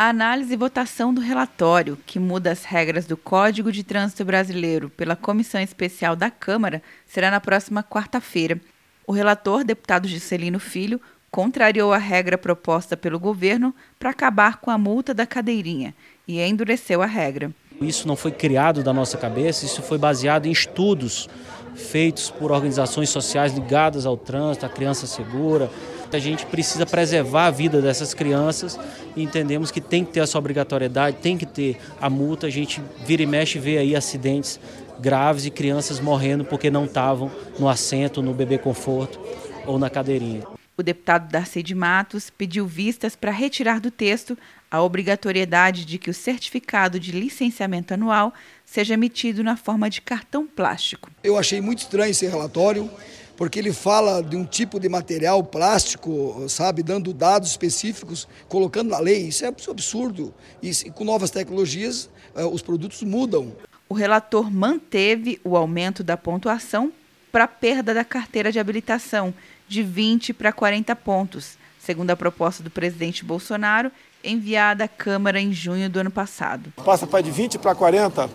A análise e votação do relatório, que muda as regras do Código de Trânsito Brasileiro pela Comissão Especial da Câmara, será na próxima quarta-feira. O relator, deputado Giselino Filho, contrariou a regra proposta pelo governo para acabar com a multa da cadeirinha e endureceu a regra. Isso não foi criado da nossa cabeça, isso foi baseado em estudos feitos por organizações sociais ligadas ao trânsito, à criança segura, a gente precisa preservar a vida dessas crianças e entendemos que tem que ter essa obrigatoriedade, tem que ter a multa. A gente vira e mexe e vê aí acidentes graves e crianças morrendo porque não estavam no assento, no bebê conforto ou na cadeirinha. O deputado Darcy de Matos pediu vistas para retirar do texto a obrigatoriedade de que o certificado de licenciamento anual seja emitido na forma de cartão plástico. Eu achei muito estranho esse relatório porque ele fala de um tipo de material plástico, sabe, dando dados específicos, colocando na lei. Isso é absurdo. E com novas tecnologias, eh, os produtos mudam. O relator manteve o aumento da pontuação para a perda da carteira de habilitação, de 20 para 40 pontos, segundo a proposta do presidente Bolsonaro, enviada à Câmara em junho do ano passado. Passa para de 20 para 40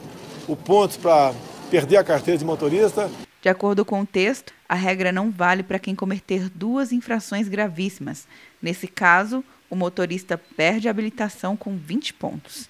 o ponto para perder a carteira de motorista. De acordo com o texto, a regra não vale para quem cometer duas infrações gravíssimas. Nesse caso, o motorista perde a habilitação com 20 pontos.